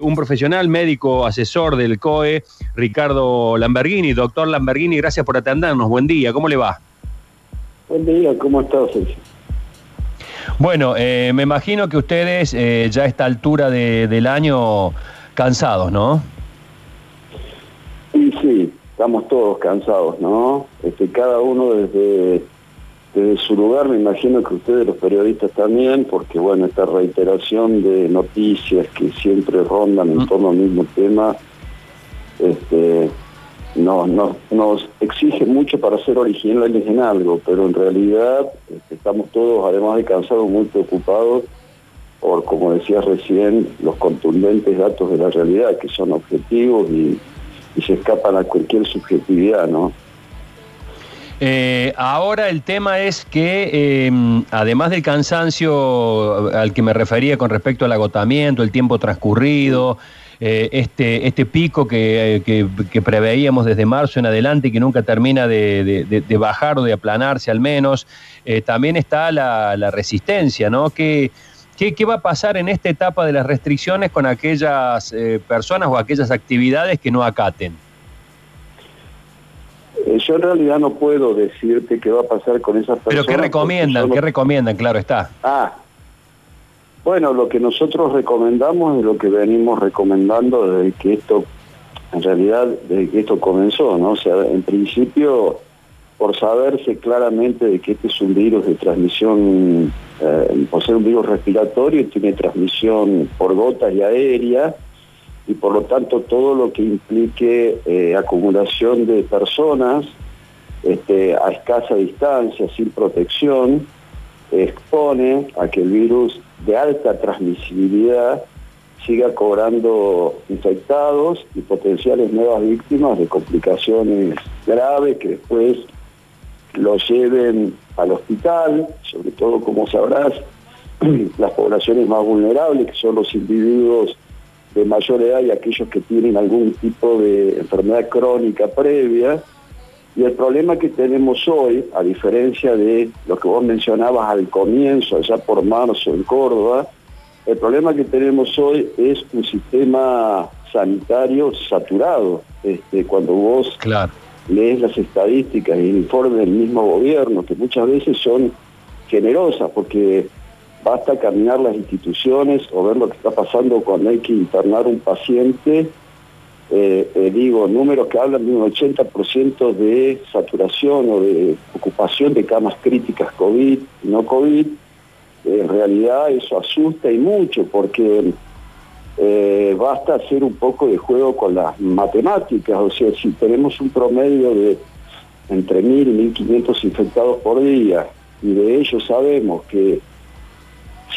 un profesional médico asesor del COE, Ricardo Lamberghini. Doctor Lamberghini, gracias por atendernos. Buen día, ¿cómo le va? Buen día, ¿cómo estás? Bueno, eh, me imagino que ustedes eh, ya a esta altura del año cansados, ¿no? Sí, sí, estamos todos cansados, ¿no? Este, cada uno desde desde su lugar, me imagino que ustedes los periodistas también, porque bueno, esta reiteración de noticias que siempre rondan en mm. torno al mismo tema, este, no, nos exige mucho para ser originales en algo, pero en realidad este, estamos todos, además de cansados, muy preocupados por, como decías recién, los contundentes datos de la realidad, que son objetivos y, y se escapan a cualquier subjetividad, ¿no? Eh, ahora el tema es que, em, además del cansancio al que me refería con respecto al agotamiento, el tiempo transcurrido, eh, este, este pico que, preveíamos desde marzo en adelante y que nunca termina de, bajar o de aplanarse al menos, eh, también está la, resistencia, ¿no? ¿Qué, ¿Qué, va a pasar en esta etapa de las restricciones con aquellas personas o aquellas actividades que no acaten? Eh, yo en realidad no puedo decirte qué va a pasar con esas personas. ¿Pero qué recomiendan? ¿Qué recomiendan? Claro está. Ah, bueno, lo que nosotros recomendamos es lo que venimos recomendando desde que esto, en realidad, desde que esto comenzó, ¿no? O sea, en principio, por saberse claramente de que este es un virus de transmisión, eh, por ser un virus respiratorio, tiene transmisión por gotas y aérea, y por lo tanto todo lo que implique eh, acumulación de personas este, a escasa distancia, sin protección, expone a que el virus de alta transmisibilidad siga cobrando infectados y potenciales nuevas víctimas de complicaciones graves que después lo lleven al hospital, sobre todo como sabrás, las poblaciones más vulnerables, que son los individuos de mayor edad y aquellos que tienen algún tipo de enfermedad crónica previa. Y el problema que tenemos hoy, a diferencia de lo que vos mencionabas al comienzo, allá por marzo en Córdoba, el problema que tenemos hoy es un sistema sanitario saturado. Este, cuando vos lees las estadísticas y el informe del mismo gobierno, que muchas veces son generosas, porque basta caminar las instituciones o ver lo que está pasando cuando hay que internar un paciente. Eh, eh, digo, números que hablan de un 80% de saturación o de ocupación de camas críticas COVID no COVID. en realidad eso asusta y mucho porque eh, basta hacer un poco de juego con las matemáticas. O sea, si tenemos un promedio de entre 1.000 y 1.500 infectados por día y de ellos sabemos que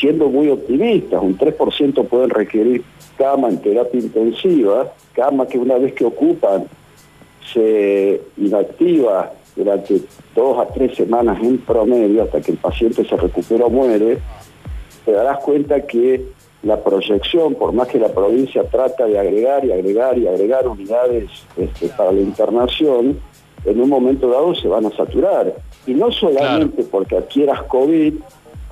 siendo muy optimistas, un 3% pueden requerir cama en terapia intensiva, cama que una vez que ocupan se inactiva durante dos a tres semanas en promedio hasta que el paciente se recupera o muere, te darás cuenta que la proyección, por más que la provincia trata de agregar y agregar y agregar unidades este, para la internación, en un momento dado se van a saturar. Y no solamente porque adquieras COVID,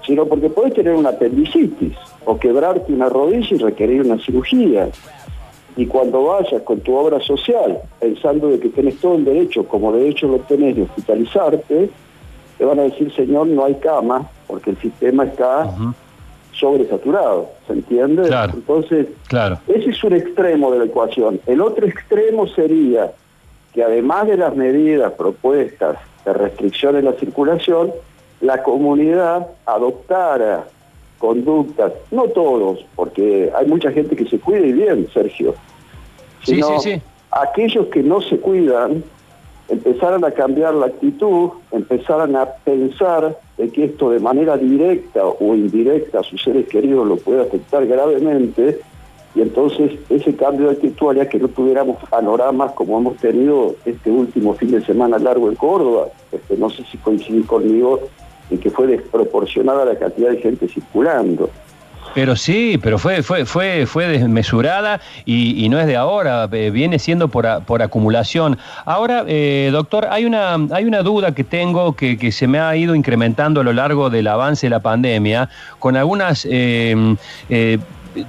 sino porque puedes tener una apendicitis o quebrarte una rodilla y requerir una cirugía. Y cuando vayas con tu obra social, pensando de que tenés todo el derecho, como de hecho lo tenés, de hospitalizarte, te van a decir, señor, no hay cama, porque el sistema está sobresaturado, ¿se entiende? Entonces, claro. ese es un extremo de la ecuación. El otro extremo sería que además de las medidas propuestas de restricción en la circulación, la comunidad adoptara conductas, no todos, porque hay mucha gente que se cuida y bien, Sergio, sino sí, sí, sí. aquellos que no se cuidan empezaran a cambiar la actitud, empezaran a pensar de que esto de manera directa o indirecta a sus seres queridos lo puede afectar gravemente, y entonces ese cambio de actitud haría que no tuviéramos panoramas como hemos tenido este último fin de semana largo en Córdoba. Este, no sé si coincidís conmigo y que fue desproporcionada la cantidad de gente circulando. Pero sí, pero fue, fue, fue, fue desmesurada y, no es de ahora, eh, viene siendo por, por acumulación. Ahora, eh, doctor, hay una, hay una duda que tengo que, que, se me ha ido incrementando a lo largo del avance de la pandemia, con algunas eh,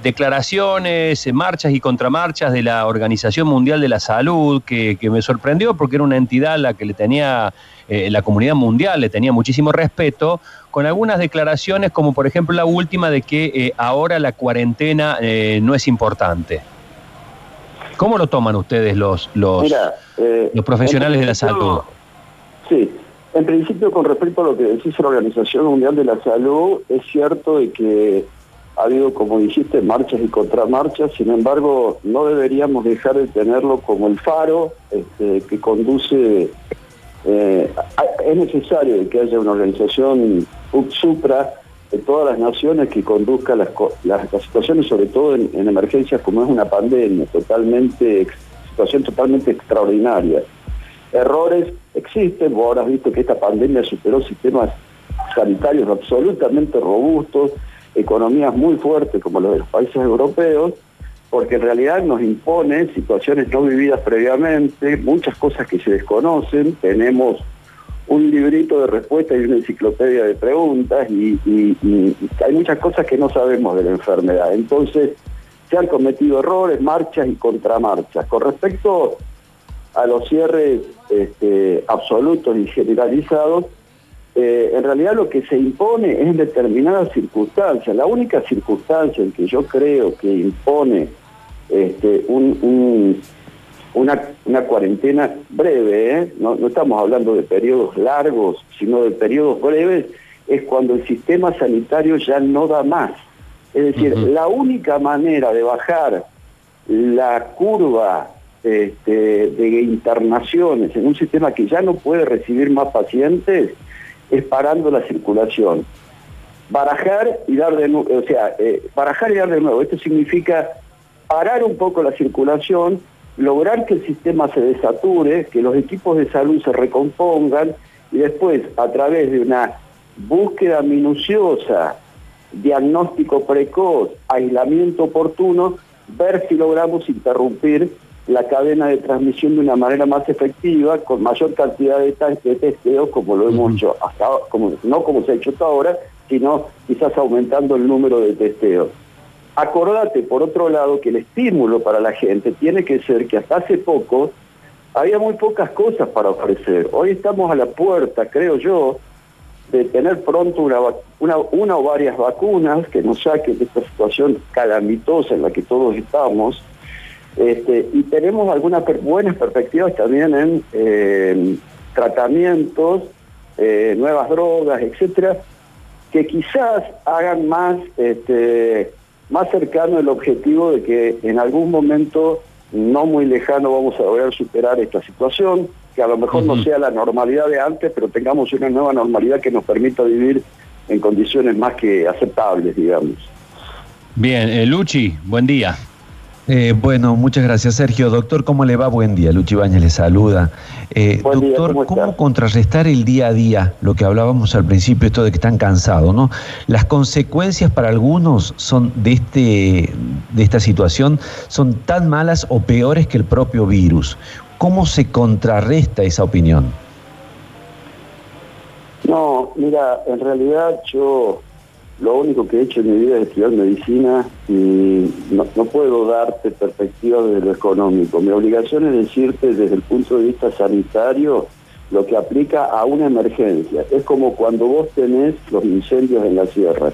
declaraciones, marchas y contramarchas de la Organización Mundial de la Salud, que, me sorprendió porque era una entidad a la que le tenía la comunidad mundial, le tenía muchísimo respeto, con algunas declaraciones como por ejemplo la última de que ahora la cuarentena no es importante. ¿Cómo lo toman ustedes los, los, los profesionales de la salud? Sí, en principio, con respecto a lo que decís la Organización Mundial de la Salud, es cierto de que ha habido, como dijiste, marchas y contramarchas, sin embargo, no deberíamos dejar de tenerlo como el faro este, que conduce... Eh, es necesario que haya una organización supra de todas las naciones que conduzca las, las, situaciones, sobre todo en, en, emergencias como es una pandemia, totalmente situación totalmente extraordinaria. Errores existen, vos habrás visto que esta pandemia superó sistemas sanitarios absolutamente robustos, economías muy fuertes como los de los países europeos, porque en realidad nos impone situaciones no vividas previamente, muchas cosas que se desconocen, tenemos un librito de respuestas y una enciclopedia de preguntas y, hay muchas cosas que no sabemos de la enfermedad. Entonces, se han cometido errores, marchas y contramarchas. Con respecto a los cierres este, absolutos y generalizados, eh, en realidad lo que se impone es en determinadas circunstancias. La única circunstancia en que yo creo que impone este, una, cuarentena breve, ¿eh? no, estamos hablando de periodos largos, sino de periodos breves, es cuando el sistema sanitario ya no da más. Es decir, la única manera de bajar la curva este, de internaciones en un sistema que ya no puede recibir más pacientes es parando la circulación. Barajar y dar de nuevo, o sea, eh, barajar y dar de nuevo. Esto significa parar un poco la circulación, lograr que el sistema se desature, que los equipos de salud se recompongan y después a través de una búsqueda minuciosa, diagnóstico precoz, aislamiento oportuno, ver si logramos interrumpir la cadena de transmisión de una manera más efectiva, con mayor cantidad de, de testeos, como lo hemos hecho hasta como, no como se ha hecho hasta ahora, sino quizás aumentando el número de testeos. Acordate, por otro lado, que el estímulo para la gente tiene que ser que hasta hace poco había muy pocas cosas para ofrecer. Hoy estamos a la puerta, creo yo, de tener pronto una, una, una o varias vacunas que nos saquen de esta situación calamitosa en la que todos estamos, este, y tenemos algunas buenas perspectivas también en eh, tratamientos, eh, nuevas drogas, etcétera, que quizás hagan más, este, más cercano el objetivo de que en algún momento no muy lejano vamos a lograr superar esta situación, que a lo mejor no sea la normalidad de antes, pero tengamos una nueva normalidad que nos permita vivir en condiciones más que aceptables, digamos. Bien, eh, Luchi, buen día. Eh, bueno, muchas gracias, Sergio. Doctor, ¿cómo le va? Buen día. Luchi Bañez le saluda. Eh, doctor, ¿cómo, contrarrestar el día a día? Lo que hablábamos al principio, esto de que están cansados, ¿no? Las consecuencias para algunos son de, este, de esta situación son tan malas o peores que el propio virus. ¿Cómo se contrarresta esa opinión? No, mira, en realidad yo lo único que he hecho en mi vida es estudiar medicina y no, puedo darte perspectiva desde lo económico. Mi obligación es decirte desde el punto de vista sanitario lo que aplica a una emergencia. Es como cuando vos tenés los incendios en la sierra.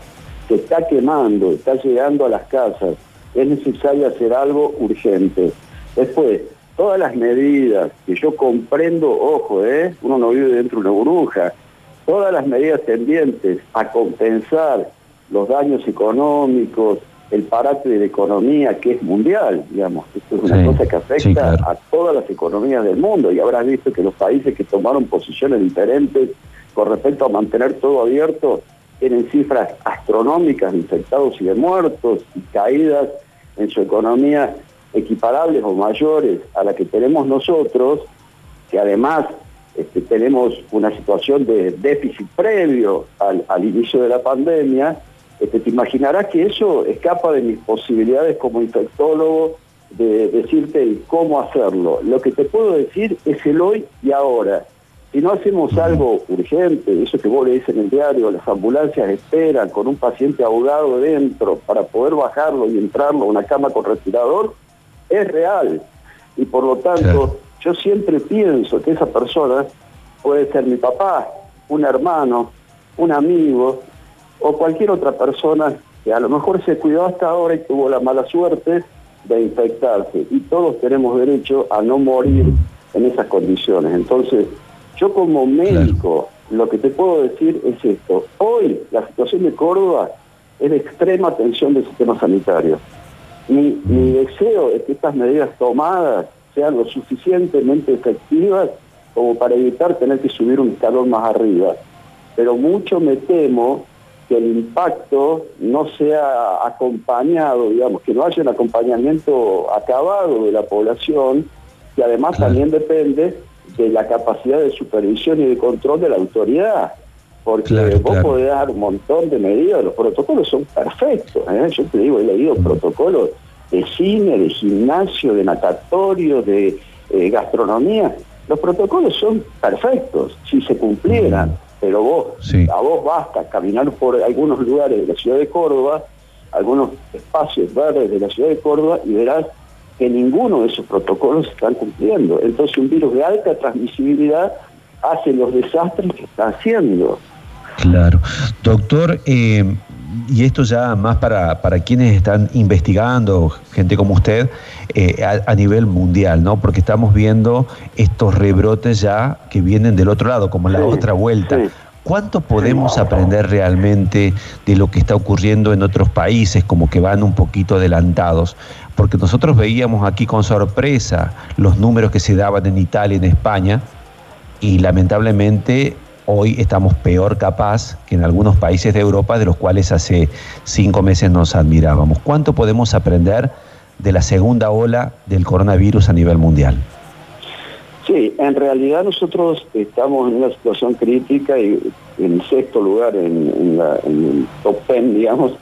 Se está quemando, está llegando a las casas. Es necesario hacer algo urgente. Después, todas las medidas que yo comprendo, ojo, ¿eh? uno no vive dentro de una burbuja, todas las medidas tendientes a compensar los daños económicos, el parate de la economía que es mundial, digamos. Esto es una cosa que afecta a todas las economías del mundo y habrás visto que los países que tomaron posiciones diferentes con respecto a mantener todo abierto tienen cifras astronómicas de infectados y de muertos y caídas en su economía equiparables o mayores a la que tenemos nosotros, que además este, tenemos una situación de déficit previo al, al inicio de la pandemia, este, te imaginarás que eso escapa de mis posibilidades como infectólogo de decirte cómo hacerlo. Lo que te puedo decir es el hoy y ahora. Si no hacemos algo urgente, eso que vos lees en el diario, las ambulancias esperan con un paciente ahogado dentro para poder bajarlo y entrarlo a una cama con respirador, es real. Y por lo tanto, yo siempre pienso que esa persona puede ser mi papá, un hermano, un amigo o cualquier otra persona que a lo mejor se cuidó hasta ahora y tuvo la mala suerte de infectarse. Y todos tenemos derecho a no morir en esas condiciones. Entonces, yo como médico, lo que te puedo decir es esto. Hoy la situación de Córdoba es de extrema tensión del sistema sanitario. Mi, mi deseo es que estas medidas tomadas sean lo suficientemente efectivas como para evitar tener que subir un escalón más arriba. Pero mucho me temo que el impacto no sea acompañado, digamos, que no haya un acompañamiento acabado de la población, que además también depende de la capacidad de supervisión y de control de la autoridad. Porque vos podés dar un montón de medidas, los protocolos son perfectos. ¿eh? Yo te digo, he leído protocolos de cine, de gimnasio, de natatorio, de eh, gastronomía. Los protocolos son perfectos si se cumplieran, pero vos, a vos basta caminar por algunos lugares de la ciudad de Córdoba, algunos espacios verdes de la ciudad de Córdoba y verás que ninguno de esos protocolos se están cumpliendo. Entonces un virus de alta transmisibilidad hace los desastres que está haciendo. Claro. Doctor, eh, y esto ya más para, para quienes están investigando, gente como usted, eh, a, nivel mundial, ¿no? Porque estamos viendo estos rebrotes ya que vienen del otro lado, como la otra vuelta. ¿Cuánto podemos aprender realmente de lo que está ocurriendo en otros países, como que van un poquito adelantados? Porque nosotros veíamos aquí con sorpresa los números que se daban en Italia y en España, y lamentablemente hoy estamos peor capaz que en algunos países de Europa de los cuales hace cinco meses nos admirábamos. ¿Cuánto podemos aprender de la segunda ola del coronavirus a nivel mundial? Sí, en realidad nosotros estamos en una situación crítica y en sexto lugar en, el top ten, digamos,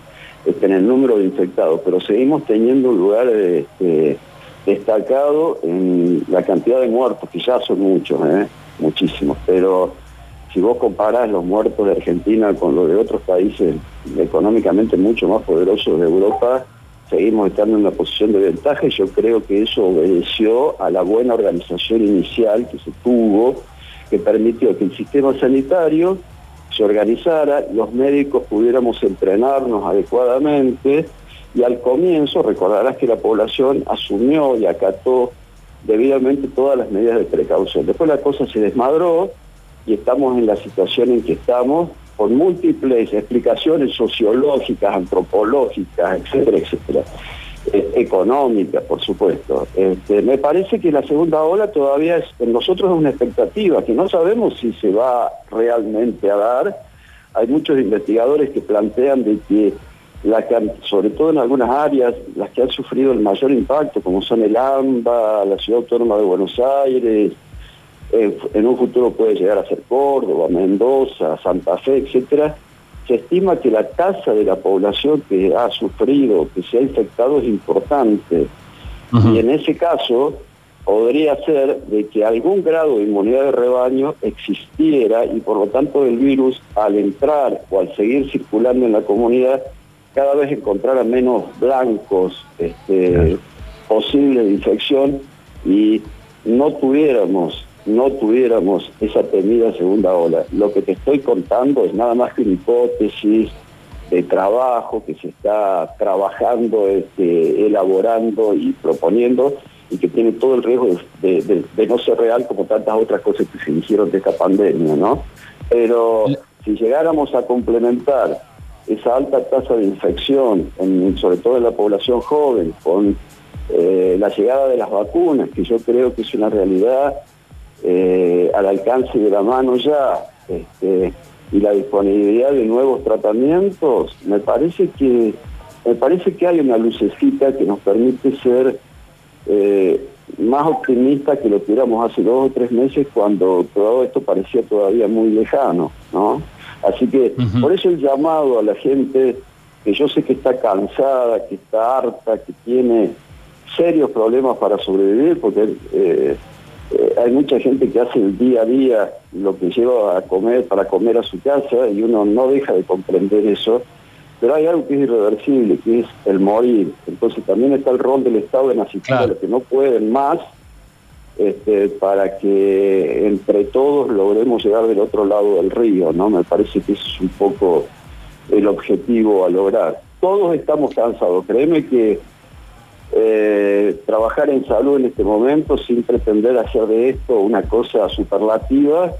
este, en el número de infectados, pero seguimos teniendo un lugar este, destacado en la cantidad de muertos, que ya son muchos, ¿eh? muchísimos, pero si vos comparás los muertos de Argentina con los de otros países económicamente mucho más poderosos de Europa, seguimos estando en una posición de ventaja y yo creo que eso obedeció a la buena organización inicial que se tuvo, que permitió que el sistema sanitario se organizara, los médicos pudiéramos entrenarnos adecuadamente y al comienzo recordarás que la población asumió y acató debidamente todas las medidas de precaución. Después la cosa se desmadró y estamos en la situación en que estamos por múltiples explicaciones sociológicas, antropológicas, etcétera, etcétera. Eh, económicas, por supuesto. Este, me parece que la segunda ola todavía es, en nosotros es una expectativa, que no sabemos si se va realmente a dar. Hay muchos investigadores que plantean de que, sobre todo en algunas áreas, las que han sufrido el mayor impacto, como son el AMBA, la Ciudad Autónoma de Buenos Aires, en un futuro puede llegar a ser Córdoba, Mendoza, Santa Fe, etcétera, se estima que la tasa de la población que ha sufrido, que se ha infectado es importante. Y en ese caso podría ser de que algún grado de inmunidad de rebaño existiera y por lo tanto el virus al entrar o al seguir circulando en la comunidad cada vez encontrara menos blancos este, posibles de infección y no tuviéramos no tuviéramos esa temida segunda ola. Lo que te estoy contando es nada más que una hipótesis de trabajo que se está trabajando, este, elaborando y proponiendo y que tiene todo el riesgo de, no ser real como tantas otras cosas que se hicieron de esta pandemia, ¿no? Pero si llegáramos a complementar esa alta tasa de infección, sobre todo en la población joven, con eh, la llegada de las vacunas, que yo creo que es una realidad eh, al alcance de la mano ya este, y la disponibilidad de nuevos tratamientos, me parece que me parece que hay una lucecita que nos permite ser eh, más optimistas que lo que éramos hace dos o tres meses cuando todo esto parecía todavía muy lejano, ¿no? Así que por eso el llamado a la gente que yo sé que está cansada, que está harta, que tiene serios problemas para sobrevivir, porque eh, eh, hay mucha gente que hace el día a día lo que lleva a comer para comer a su casa y uno no deja de comprender eso, pero hay algo que es irreversible, que es el morir. Entonces también está el rol del Estado en asistir a los que no pueden más este, para que entre todos logremos llegar del otro lado del río, ¿no? Me parece que eso es un poco el objetivo a lograr. Todos estamos cansados, créeme que eh, trabajar en salud en este momento sin pretender hacer de esto una cosa superlativa,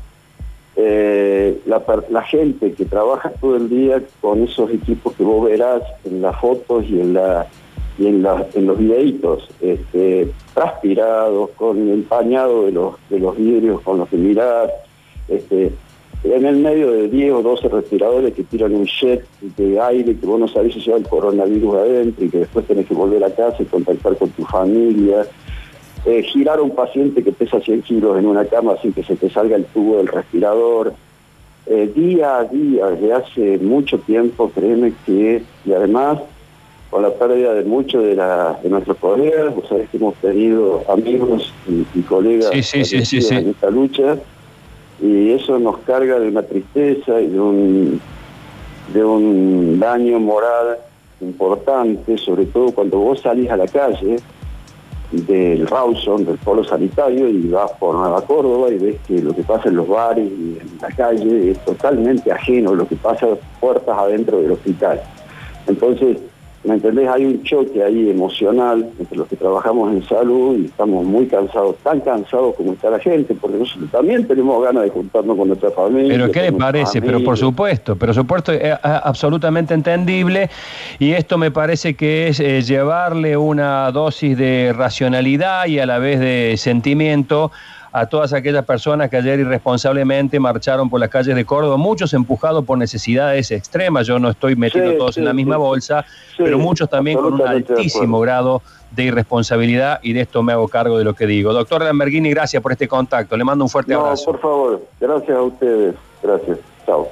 eh, la, gente que trabaja todo el día con esos equipos que vos verás en las fotos y en, la, y en, en los videitos, este, transpirados, con el pañado de los, de los vidrios con los que mirás, este, en el medio de 10 o 12 respiradores que tiran un jet de aire que vos no sabés si lleva el coronavirus adentro y que después tenés que volver a casa y contactar con tu familia. Eh, girar a un paciente que pesa 100 kilos en una cama sin que se te salga el tubo del respirador. Eh, día a día, desde hace mucho tiempo, créeme que, y además con la pérdida de muchos de, de nuestros colegas, vos sabés que hemos tenido amigos y, colegas en esta lucha, y eso nos carga de una tristeza y de un, de un daño moral importante, sobre todo cuando vos salís a la calle del Rawson, del polo sanitario, y vas por Nueva Córdoba y ves que lo que pasa en los bares y en la calle es totalmente ajeno a lo que pasa puertas adentro del hospital. Entonces, ¿Me entendés? Hay un choque ahí emocional entre los que trabajamos en salud y estamos muy cansados, tan cansados como está la gente, porque nosotros también tenemos ganas de juntarnos con nuestra familia. Pero ¿qué le parece? Pero por supuesto, pero supuesto es absolutamente entendible y esto me parece que es eh, llevarle una dosis de racionalidad y a la vez de sentimiento a todas aquellas personas que ayer irresponsablemente marcharon por las calles de Córdoba, muchos empujados por necesidades extremas, yo no estoy metiendo todos en la misma bolsa, pero muchos también con un altísimo grado de irresponsabilidad y de esto me hago cargo de lo que digo. Doctor Lamberghini, gracias por este contacto, le mando un fuerte no, abrazo. por favor, gracias a ustedes, gracias, chao.